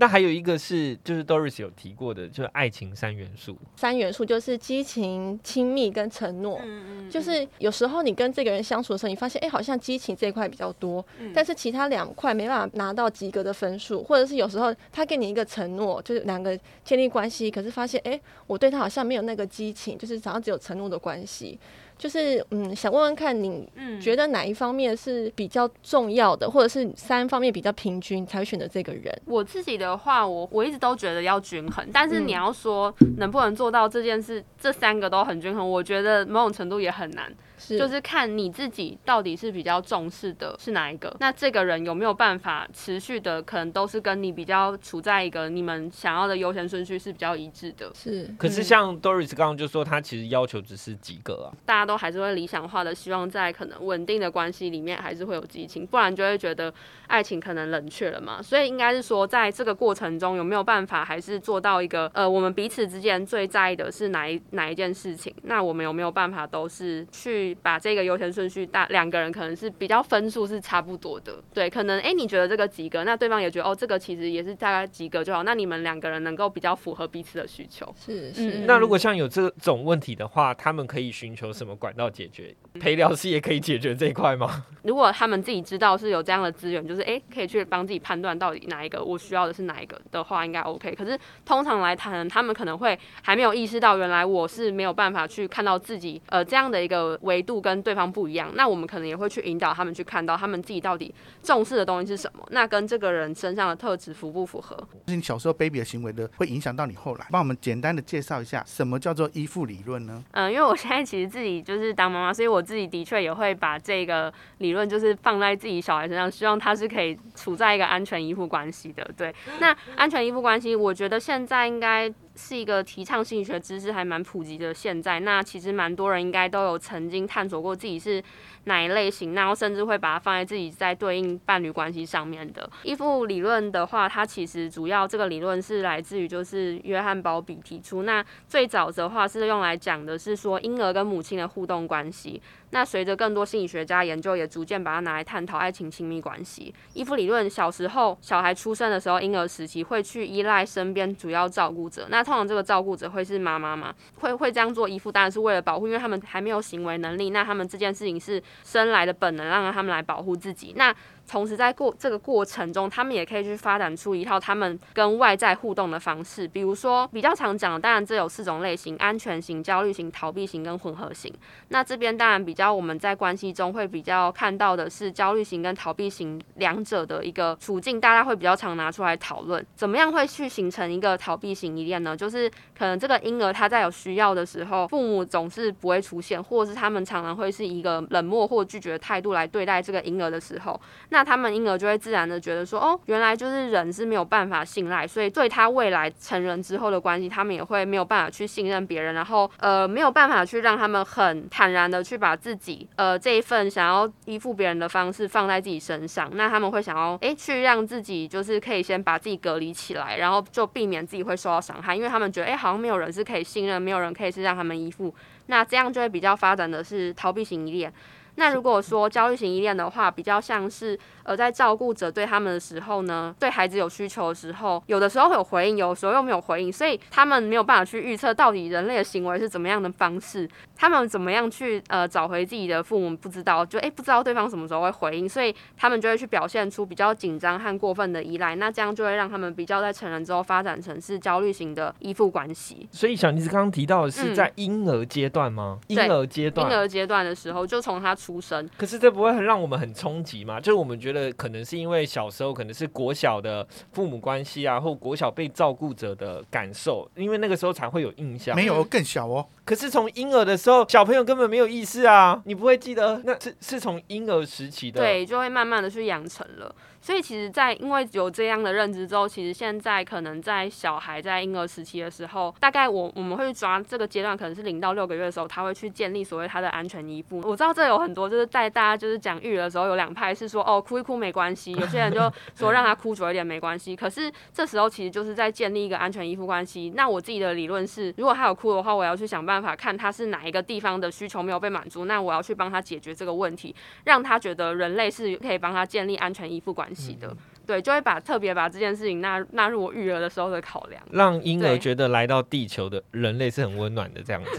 那还有一个是，就是 Doris 有提过的，就是爱情三元素。三元素就是激情、亲密跟承诺。嗯嗯就是有时候你跟这个人相处的时候，你发现哎、诶好像激情这一块比较多，嗯但是其他两块没办法拿到及格的分数，或者是有时候他给你一个承诺，就是两个建立关系，可是发现哎、诶我对他好像没有那个激情，就是好像只有承诺的关系。就是嗯，想问问看你嗯觉得哪一方面是比较重要的，或者是三方面比较平均才会选择这个人？我自己的话，我我一直都觉得要均衡，但是嗯你要说能不能做到这件事，这三个都很均衡，我觉得某种程度也很难。是就是看你自己到底是比较重视的是哪一个，那这个人有没有办法持续的，可能都是跟你比较处在一个你们想要的优先顺序是比较一致的。是，可是嗯像 Doris 刚刚就说，他其实要求只是及格啊。大家都还是会理想化的，希望在可能稳定的关系里面还是会有激情，不然就会觉得爱情可能冷却了嘛。所以应该是说，在这个过程中有没有办法，还是做到一个呃，我们彼此之间最在意的是哪一哪一件事情？那我们有没有办法都是去把这个优先顺序大两个人可能是比较分数是差不多的，对，可能诶你觉得这个及格，那对方也觉得哦这个其实也是大概及格就好，那你们两个人能够比较符合彼此的需求。是是，嗯那如果像有这种问题的话，他们可以寻求什么管道解决？陪聊师也可以解决这一块吗？[LAUGHS] 如果他们自己知道是有这样的资源，就是诶可以去帮自己判断到底哪一个我需要的是哪一个的话，应该 OK。可是通常来谈，他们可能会还没有意识到，原来我是没有办法去看到自己呃这样的一个维度跟对方不一样。那我们可能也会去引导他们去看到他们自己到底重视的东西是什么，那跟这个人身上的特质符不符合？就是你小时候 baby 的行为的，会影响到你后来。帮我们简单的介绍一下，什么叫做依附理论呢？嗯，因为我现在其实自己就是当妈妈，所以我自己的确也会把这个理论就是放在自己小孩身上，希望他是可以处在一个安全依附关系的。对，那安全依附关系，我觉得现在应该是一个提倡心理学知识还蛮普及的。现在，那其实蛮多人应该都有曾经探索过自己是哪一类型，然后甚至会把它放在自己在对应伴侣关系上面的依附理论的话，它其实主要这个理论是来自于就是约翰鲍比提出。那最早的话是用来讲的是说婴儿跟母亲的互动关系。那随着更多心理学家研究，也逐渐把它拿来探讨爱情亲密关系。依附理论，小时候小孩出生的时候，婴儿时期会去依赖身边主要照顾者。那通常这个照顾者会是妈妈嘛？会会这样做依附，当然是为了保护，因为他们还没有行为能力。那他们这件事情是生来的本能，让他们来保护自己。那同时在过这个过程中，他们也可以去发展出一套他们跟外在互动的方式。比如说比较常讲，当然这有四种类型：安全型、焦虑型、逃避型跟混合型。那这边当然比较我们在关系中会比较看到的是焦虑型跟逃避型两者的一个处境，大家会比较常拿出来讨论，怎么样会去形成一个逃避型依恋呢？就是可能这个婴儿他在有需要的时候，父母总是不会出现，或者是他们常常会是一个冷漠或拒绝的态度来对待这个婴儿的时候，那那他们婴儿就会自然的觉得说，哦，原来就是人是没有办法信赖，所以对他未来成人之后的关系，他们也会没有办法去信任别人，然后呃没有办法去让他们很坦然的去把自己呃这一份想要依附别人的方式放在自己身上，那他们会想要诶去让自己就是可以先把自己隔离起来，然后就避免自己会受到伤害，因为他们觉得诶好像没有人是可以信任，没有人可以是让他们依附，那这样就会比较发展的是逃避型依恋。那如果说焦虑型依恋的话，比较像是呃在照顾者对他们的时候呢，对孩子有需求的时候，有的时候会有回应，有的时候又没有回应，所以他们没有办法去预测到底人类的行为是怎么样的方式，他们怎么样去呃找回自己的父母不知道，就诶不知道对方什么时候会回应，所以他们就会去表现出比较紧张和过分的依赖，那这样就会让他们比较在成人之后发展成是焦虑型的依附关系。所以小妮子刚刚提到的是嗯在婴儿阶段吗？婴对儿阶段婴。儿阶段的时候，就从他出生，可是这不会很让我们很冲击吗？就是我们觉得可能是因为小时候可能是国小的父母关系啊，或国小被照顾者的感受，因为那个时候才会有印象。没有更小哦，可是从婴儿的时候，小朋友根本没有意识啊，你不会记得那是是从婴儿时期的。对，就会慢慢的去养成了。所以其实，在因为有这样的认知之后，其实现在可能在小孩在婴儿时期的时候，大概我我们会抓这个阶段，可能是零到六个月的时候，他会去建立所谓他的安全依附。我知道这有很多就是在大家就是讲育儿的时候，有两派是说哦哭一哭没关系，有些人就 [LAUGHS] 说让他哭久一点没关系。可是这时候其实就是在建立一个安全依附关系。那我自己的理论是，如果他有哭的话，我要去想办法看他是哪一个地方的需求没有被满足，那我要去帮他解决这个问题。让他觉得人类是可以帮他建立安全依附关系的。对，就会把特别把这件事情纳纳入我育儿的时候的考量。让婴儿觉得来到地球的人类是很温暖的这样子。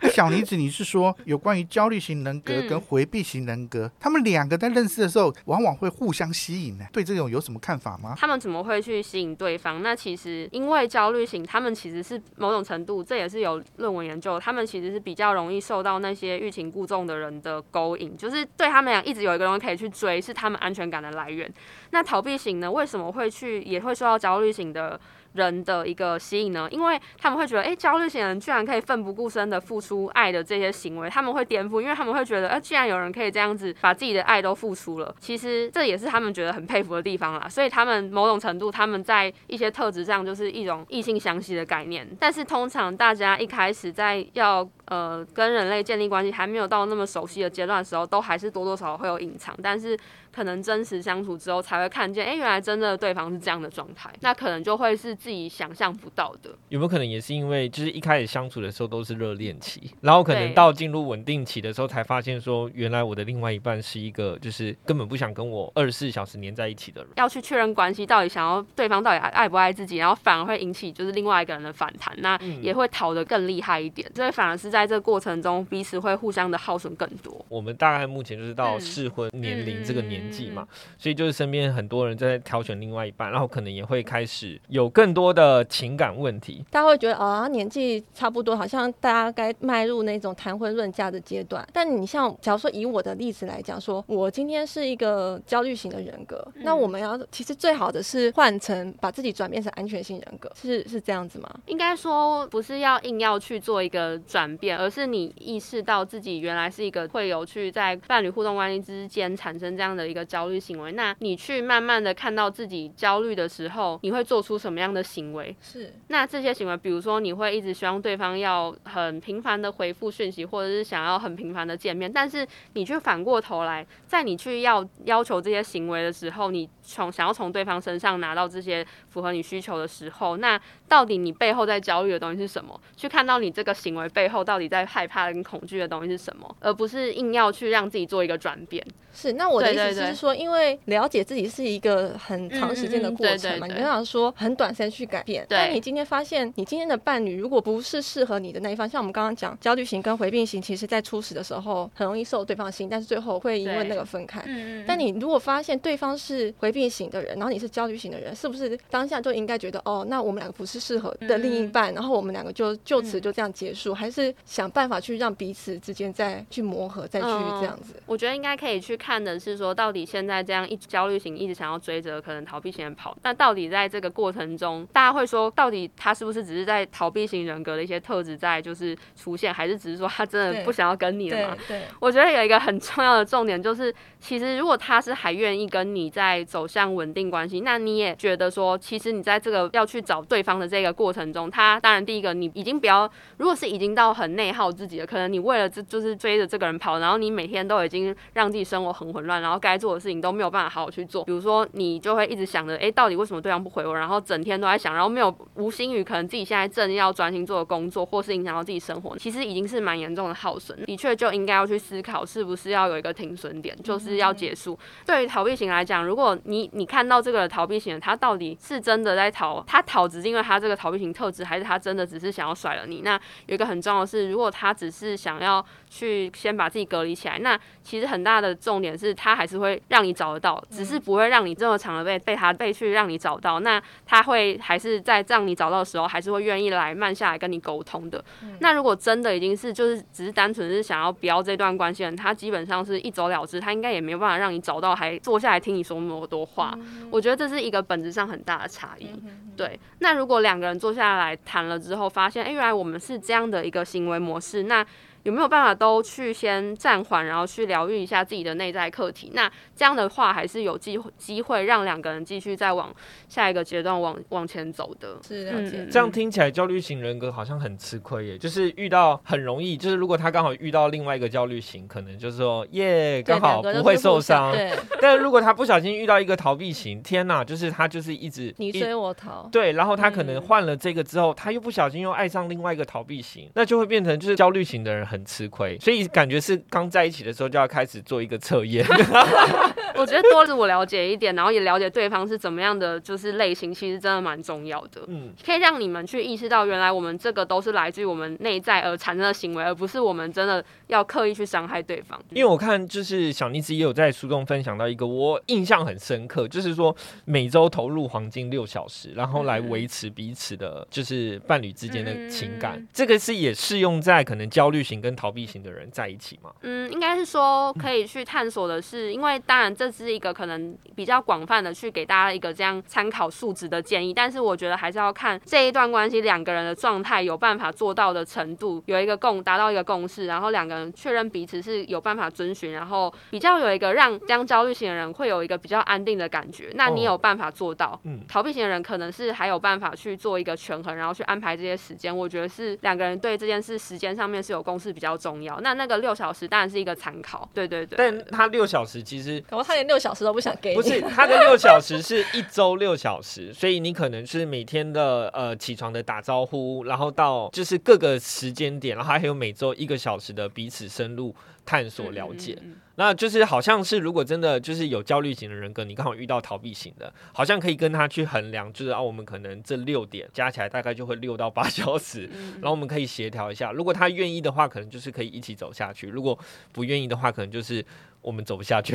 [LAUGHS] 小妮子，你是说有关于焦虑型人格嗯跟回避型人格，他们两个在认识的时候，往往会互相吸引呢？对这种有什么看法吗？他们怎么会去吸引对方？那其实因为焦虑型，他们其实是某种程度，这也是有论文研究，他们其实是比较容易受到那些欲擒故纵的人的勾引，就是对他们俩一直有一个东西可以去追，是他们安全感的来源。那逃避型呢，为什么会去也会受到焦虑型的？人的一个吸引呢，因为他们会觉得，诶，焦虑型人居然可以奋不顾身的付出爱的这些行为，他们会颠覆，因为他们会觉得，呃，既然有人可以这样子把自己的爱都付出了，其实这也是他们觉得很佩服的地方啦。所以他们某种程度，他们在一些特质上就是一种异性相吸的概念。但是通常大家一开始在要呃跟人类建立关系还没有到那么熟悉的阶段的时候，都还是多多少少会有隐藏，但是可能真实相处之后才会看见，诶，原来真的对方是这样的状态，那可能就会是自己想象不到的。有没有可能也是因为就是一开始相处的时候都是热恋期，然后可能到进入稳定期的时候才发现说，原来我的另外一半是一个就是根本不想跟我二十四小时黏在一起的人。要去确认关系，到底想要对方到底爱爱不爱自己，然后反而会引起就是另外一个人的反弹，那嗯也会逃得更厉害一点，所以反而是在这个过程中彼此会互相的耗损更多。我们大概目前就是到嗯适婚年龄这个年纪嘛，所以就是身边很多人在挑选另外一半，然后可能也会开始有更多的情感问题。大家会觉得哦，年纪差不多，好像大家该迈入那种谈婚论嫁的阶段。但你像，假如说以我的例子来讲，说我今天是一个焦虑型的人格，嗯那我们要其实最好的是换成把自己转变成安全性人格，是是这样子吗？应该说不是要硬要去做一个转变，而是你意识到自己原来是一个会有去在伴侣互动关系之间产生这样的一个焦虑行为。那你去慢慢的看到自己焦虑的时候，你会做出什么样的行为？是那这些行为，比如说你会一直希望对方要很频繁的回复讯息，或者是想要很频繁的见面，但是你却反过头来，在你去要要求这些行为的时候，你从想要从对方身上拿到这些符合你需求的时候，那到底你背后在焦虑的东西是什么？去看到你这个行为背后到底在害怕跟恐惧的东西是什么，而不是硬要去让自己做一个转变。是，那我的意思是说，因为了解自己是一个很长时间的过程嘛，对对对你就想说很短时间去改变。对但你今天发现，你今天的伴侣如果不是适合你的那一方，像我们刚刚讲焦虑型跟回避型，其实在初始的时候很容易受对方心，但是最后会因为那个分开。嗯但你如果发现对方是回避型的人，然后你是焦虑型的人，是不是当下就应该觉得哦，那我们两个不是适合的另一半，然后我们两个就就此就这样结束，还是想办法去让彼此之间再去磨合，再去嗯这样子？我觉得应该可以去看的是说，到底现在这样一直焦虑型一直想要追着可能逃避型的跑，那到底在这个过程中，大家会说，到底他是不是只是在逃避型人格的一些特质在就是出现，还是只是说他真的不想要跟你了嘛？对，我觉得有一个很重要的重点就是，其实如果他是还愿意跟你在走向稳定关系，那你也觉得说，其实你在这个要去找对方的这个过程中，他当然第一个你已经不要，如果是已经到很内耗自己了，可能你为了这就是追着这个人跑，然后你每天都已经让自己生活很混乱，然后该做的事情都没有办法好好去做，比如说你就会一直想着，诶，到底为什么对方不回我，然后整天都在想，然后没有无心于可能自己现在正要专心做的工作，或是影响到自己生活，其实已经是蛮严重的耗损，的确就应该要去思考是不是要有一个停损点，就是要结束。对于逃避型来讲，如果你你看到这个逃避型的，他到底是真的在逃，他逃只是因为他这个逃避型特质，还是他真的只是想要甩了你？那有一个很重要的是，如果他只是想要去先把自己隔离起来，那其实很大的重点是他还是会让你找得到，只是不会让你这么长的被被他被去让你找到。那他会还是在让你找到的时候，还是会愿意来慢下来跟你沟通的。那如果真的已经是就是只是单纯是想要不要这段关系的人，他基本上是一走了之，他应该也没有办法让你找到，还坐下来听你说那么多话。我觉得这是一个本质上很大的差异。对，那如果两个人坐下来谈了之后，发现哎、诶原来我们是这样的一个行为模式，那有没有办法都去先暂缓，然后去疗愈一下自己的内在课题？那这样的话，还是有机会机会让两个人继续再往下一个阶段往往前走的。是了解。嗯这样听起来，焦虑型人格好像很吃亏耶。就是遇到很容易，就是如果他刚好遇到另外一个焦虑型，可能就是说耶，刚好不会受伤。对，但是如果他不小心遇到一个逃避型，天哪，就是他就是一直你追我逃。对，然后他可能嗯换了这个之后，他又不小心又爱上另外一个逃避型，那就会变成就是焦虑型的人很吃亏。所以感觉是刚在一起的时候就要开始做一个测验。[LAUGHS] 我觉得多自我了解一点，然后也了解对方是怎么样的，就是类型，其实真的蛮重要的。嗯，可以让你们去意识到，原来我们这个都是来自于我们内在而产生的行为，而不是我们真的要刻意去伤害对方。因为我看就是小妮子也有在书中分享到一个我印象很深刻，就是说每周投入黄金六小时，然后来维持彼此的，就是伴侣之间的情感。嗯这个是也适用在可能焦虑型跟逃避型的人在一起吗？嗯，应该是说可以去探索的是，因为当然这是一个可能比较广泛的去给大家一个这样参考数值的建议，但是我觉得还是要看这一段关系两个人的状态有办法做到的程度，有一个共达到一个共识，然后两个人确认彼此是有办法遵循，然后比较有一个让这样焦虑型的人会有一个比较安定的感觉，那你哦有办法做到。嗯逃避型的人可能是还有办法去做一个权衡，然后去安排这些时间。我觉得是两个人对这件事时间上面是有共识比较重要。那那个六小时当然是一个参考，对对对。但他六小时其实搞不好他连六小时都不想给你。不是，他的六小时是一周六小时，所以你可能是每天的呃起床的打招呼，然后到就是各个时间点，然后还有每周一个小时的彼此深入探索了解。嗯嗯嗯那就是好像是如果真的就是有焦虑型的人格，你刚好遇到逃避型的，好像可以跟他去衡量，就是啊，我们可能这六点加起来大概就会六到八小时。嗯然后我们可以协调一下，如果他愿意的话，可可能就是可以一起走下去；如果不愿意的话，可能就是我们走不下去。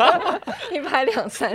[LAUGHS] 一拍两散。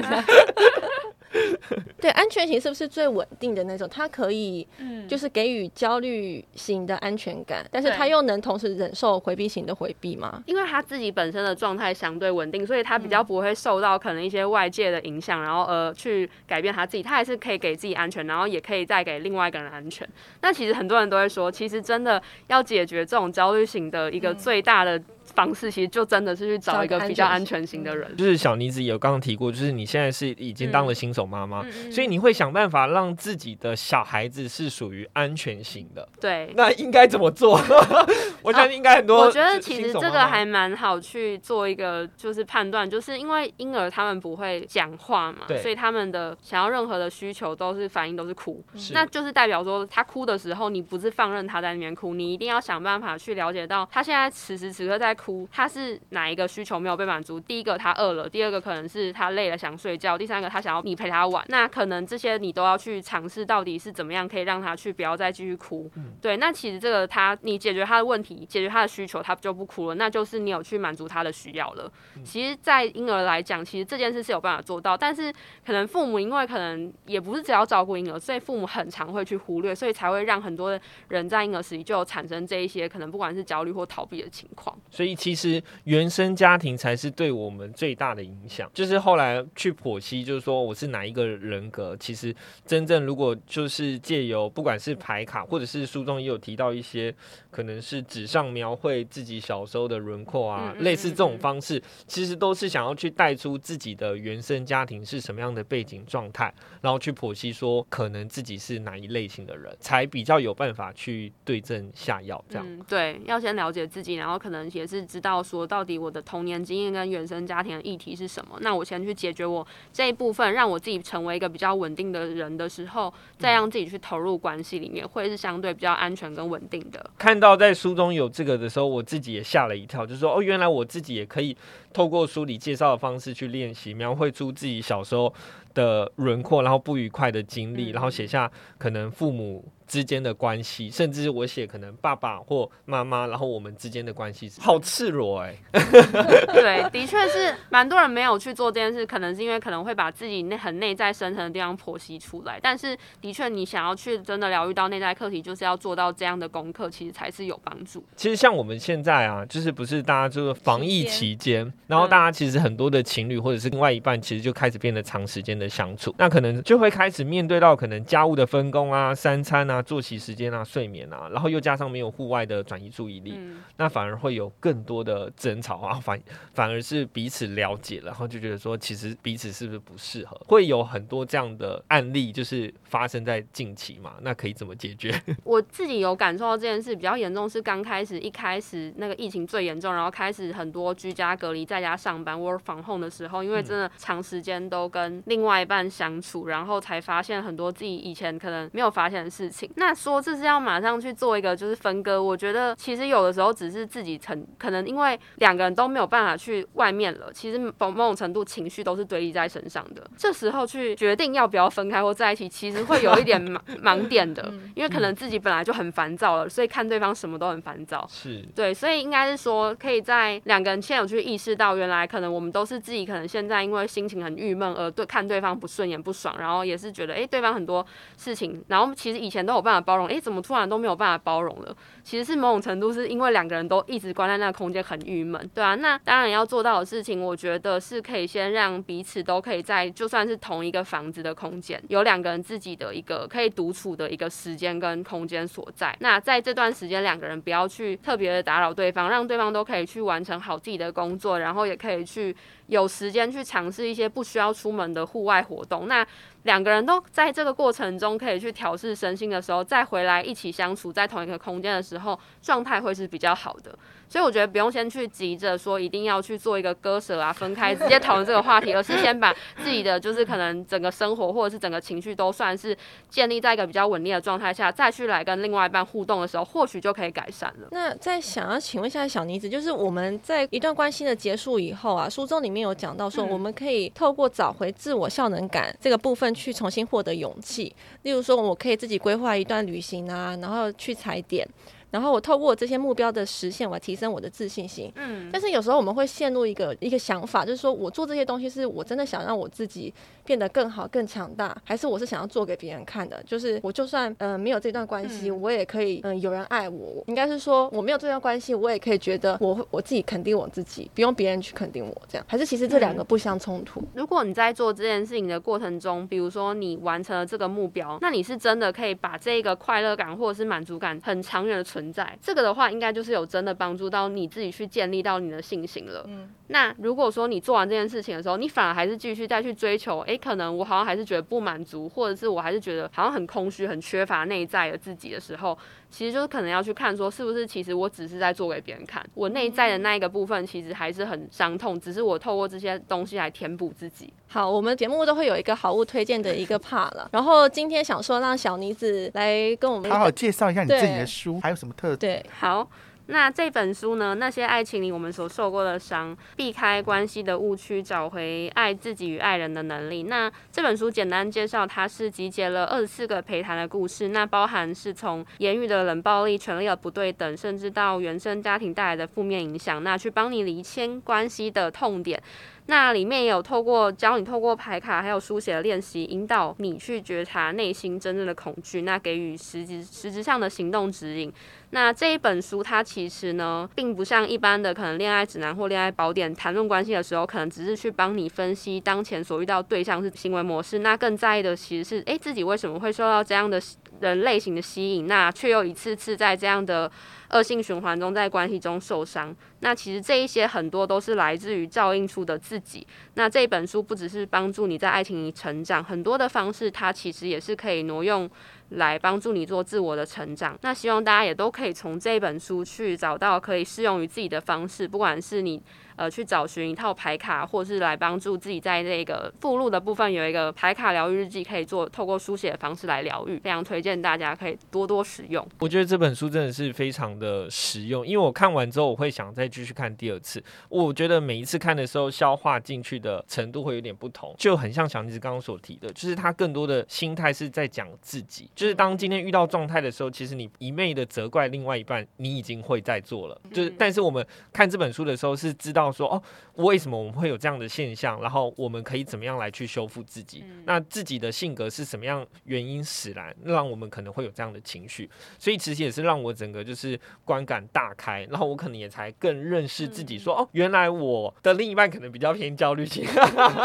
[LAUGHS] 对，安全型是不是最稳定的那种？它可以嗯就是给予焦虑型的安全感，但是对它又能同时忍受回避型的回避吗？因为他自己本身的状态相对稳定，所以他比较不会受到可能一些外界的影响，然后呃去改变他自己。他还是可以给自己安全，然后也可以再给另外一个人安全。那其实很多人都会说，其实真的要解决这种焦虑型的一个最大的方式，其实就真的是去找一个比较安全型。的人。就是小妮子也有刚刚提过，就是你现在是已经当了新手妈妈，嗯所以你会想办法让自己的小孩子是属于安全型的。对，那应该怎么做？[LAUGHS] 我相信应该很多、我觉得其实这个还蛮好去做一个就是判断，就是因为婴儿他们不会讲话嘛，所以他们的想要任何的需求都是反应都是哭，那就是代表说他哭的时候，你不是放任他在那边哭，你一定要想办法去了解到他现在此时此刻在哭，他是哪一个需求没有被满足？第一个他饿了，第二个可能是他累了想睡觉，第三个他想要你陪他玩，那可能这些你都要去尝试到底是怎么样可以让他去不要再继续哭。对，那其实这个他你解决他的问题。解决他的需求，他就不哭了，那就是你有去满足他的需要了。其实，在婴儿来讲，其实这件事是有办法做到，但是可能父母因为可能也不是只要照顾婴儿，所以父母很常会去忽略，所以才会让很多人在婴儿时期就产生这一些可能不管是焦虑或逃避的情况。所以，其实原生家庭才是对我们最大的影响。就是后来去剖析，就是说我是哪一个人格，其实真正如果就是借由不管是牌卡，或者是书中也有提到一些，可能是纸上描绘自己小时候的轮廓啊，类似这种方式，其实都是想要去带出自己的原生家庭是什么样的背景状态，然后去剖析说可能自己是哪一类型的人，才比较有办法去对症下药。这样对，要先了解自己，然后可能也是知道说到底我的童年经验跟原生家庭的议题是什么。那我先去解决我这一部分，让我自己成为一个比较稳定的人的时候，再让自己去投入关系里面，会是相对比较安全跟稳定的。看到在书中有这个。的时候，我自己也吓了一跳，就是说，哦，原来我自己也可以透过书里介绍的方式去练习，描绘出自己小时候的轮廓，然后不愉快的经历，然后写下可能父母。之间的关系，甚至我写可能爸爸或妈妈，然后我们之间的关系好赤裸哎。对，[LAUGHS] 的确是蛮多人没有去做这件事，可能是因为可能会把自己内很内在深层的地方剖析出来。但是的确，你想要去真的疗愈到内在课题，就是要做到这样的功课，其实才是有帮助。其实像我们现在啊，就是不是大家就是防疫期间，然后大家其实很多的情侣或者是另外一半，其实就开始变得长时间的相处，那可能就会开始面对到可能家务的分工啊、三餐啊。作息时间啊，睡眠啊，然后又加上没有户外的转移注意力，那反而会有更多的争吵啊，反反而是彼此了解，然后就觉得说，其实彼此是不是不适合？会有很多这样的案例，就是发生在近期嘛？那可以怎么解决？[LAUGHS] 我自己有感受到这件事比较严重，是刚开始一开始那个疫情最严重，然后开始很多居家隔离在家上班 work from home 的时候，因为真的长时间都跟另外一半相处，然后才发现很多自己以前可能没有发现的事情。那说这是要马上去做一个就是分割，我觉得其实有的时候只是自己成可能因为两个人都没有办法去外面了，其实某某种程度情绪都是堆积在身上的。这时候去决定要不要分开或在一起，其实会有一点盲 [LAUGHS] 盲点的，因为可能自己本来就很烦躁了，所以看对方什么都很烦躁。是对，所以应该是说可以在两个人先有去意识到，原来可能我们都是自己可能现在因为心情很郁闷而对看对方不顺眼不爽，然后也是觉得哎对方很多事情，然后其实以前都有办法包容。哎，怎么突然都没有办法包容了？其实是某种程度是因为两个人都一直关在那个空间很郁闷，对啊。那当然要做到的事情，我觉得是可以先让彼此都可以在就算是同一个房子的空间，有两个人自己的一个可以独处的一个时间跟空间所在。那在这段时间，两个人不要去特别的打扰对方，让对方都可以去完成好自己的工作，然后也可以去有时间去尝试一些不需要出门的户外活动。那两个人都在这个过程中可以去调试身心的时候，再回来一起相处在同一个空间的时候，状态会是比较好的。所以我觉得不用先去急着说一定要去做一个割舍啊，分开直接讨论这个话题，而是先把自己的就是可能整个生活或者是整个情绪都算是建立在一个比较稳定的状态下，再去来跟另外一半互动的时候，或许就可以改善了。那在想要请问一下小妮子，就是我们在一段关系的结束以后啊，书中里面有讲到说，我们可以透过找回自我效能感这个部分去重新获得勇气。例如说，我可以自己规划一段旅行啊，然后去踩点。然后我透过这些目标的实现，我提升我的自信心。嗯，但是有时候我们会陷入一个一个想法，就是说我做这些东西是我真的想让我自己变得更好、更强大，还是我是想要做给别人看的？就是我就算嗯没有这段关系，我也可以嗯有人爱我。应该是说我没有这段关系，我也可以觉得我会我自己肯定我自己，不用别人去肯定我。这样还是其实这两个不相冲突。如果你在做这件事情的过程中，比如说你完成了这个目标，那你是真的可以把这个快乐感或者是满足感很长远的存在。这个的话，应该就是有真的帮助到你自己去建立到你的信心了。嗯，那如果说你做完这件事情的时候，你反而还是继续再去追求，哎，哎，可能我好像还是觉得不满足，或者是我还是觉得好像很空虚、很缺乏内在的自己的时候，其实就是可能要去看说，是不是其实我只是在做给别人看，我内在的那一个部分其实还是很伤痛，只是我透过这些东西来填补自己。好，我们节目都会有一个好物推荐的一个 part 了，然后今天想说让小妮子来跟我们好好介绍一下你自己的书，还有什么特对，好，那这本书呢？那些爱情里我们所受过的伤，避开关系的误区，找回爱自己与爱人的能力。那这本书简单介绍，它是集结了二十四个陪谈的故事，那包含是从言语的冷暴力、权力的不对等，甚至到原生家庭带来的负面影响，那去帮你厘清关系的痛点。那里面也有透过教你透过牌卡还有书写的练习，引导你去觉察内心真正的恐惧，那给予实质实质上的行动指引。那这一本书它其实呢，并不像一般的可能恋爱指南或恋爱宝典谈论关系的时候，可能只是去帮你分析当前所遇到对象是行为模式，那更在意的其实是，诶自己为什么会受到这样的人类型的吸引，那却又一次次在这样的恶性循环中，在关系中受伤。那其实这一些很多都是来自于照应出的自己。那这本书不只是帮助你在爱情里成长，很多的方式它其实也是可以挪用来帮助你做自我的成长。那希望大家也都可以从这本书去找到可以适用于自己的方式，不管是你。呃，去找寻一套牌卡，或是来帮助自己在这个附录的部分有一个牌卡疗愈日记，可以做透过书写的方式来疗愈，非常推荐大家可以多多使用。我觉得这本书真的是非常的实用，因为我看完之后，我会想再继续看第二次。我觉得每一次看的时候，消化进去的程度会有点不同，就很像小妮子刚刚所提的，就是他更多的心态是在讲自己，就是当今天遇到状态的时候，其实你一昧的责怪另外一半，你已经会在做了。就是，但是我们看这本书的时候，是知道说，哦，为什么我们会有这样的现象，然后我们可以怎么样来去修复自己？那自己的性格是什么样原因使然，让我们可能会有这样的情绪？所以其实也是让我整个就是观感大开，然后我可能也才更认识自己说，哦，原来我的另一半可能比较偏焦虑型，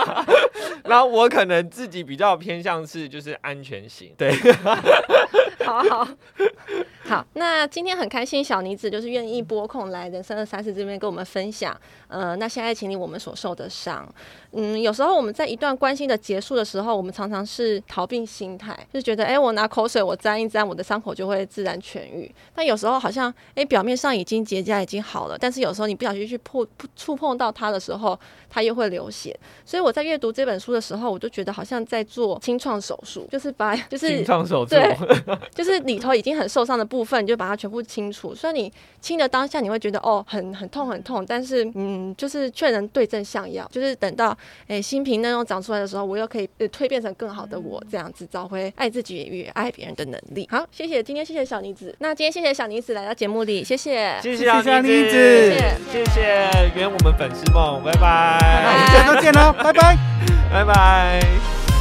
[LAUGHS] 然后我可能自己比较偏向是就是安全型，对。[LAUGHS] 好好好，那今天很开心，小妮子就是愿意拨空来人生二三四这边跟我们分享，呃，那些爱情里我们所受的伤。嗯，有时候我们在一段关系的结束的时候，我们常常是逃避心态，就是觉得，哎、我拿口水我沾一沾，我的伤口就会自然痊愈。但有时候好像，哎、表面上已经结痂已经好了，但是有时候你不小心去碰触碰到它的时候，它又会流血。所以我在阅读这本书的时候，我就觉得好像在做清创手术，就是把就是清创手术，对 [LAUGHS] 就是里头已经很受伤的部分，你就把它全部清除。所以你清的当下，你会觉得哦，很很痛很痛，但是嗯，就是却能对症下药。就是等到诶新皮嫩肉长出来的时候，我又可以呃蜕变成更好的我，这样子找回爱自己与爱别人的能力。好，谢谢今天谢谢小妮子，那今天谢谢小妮子来到节目里，谢谢。谢谢小妮小妮子谢谢圆我们粉丝梦，拜拜，那我们下周见喽，拜拜。拜拜。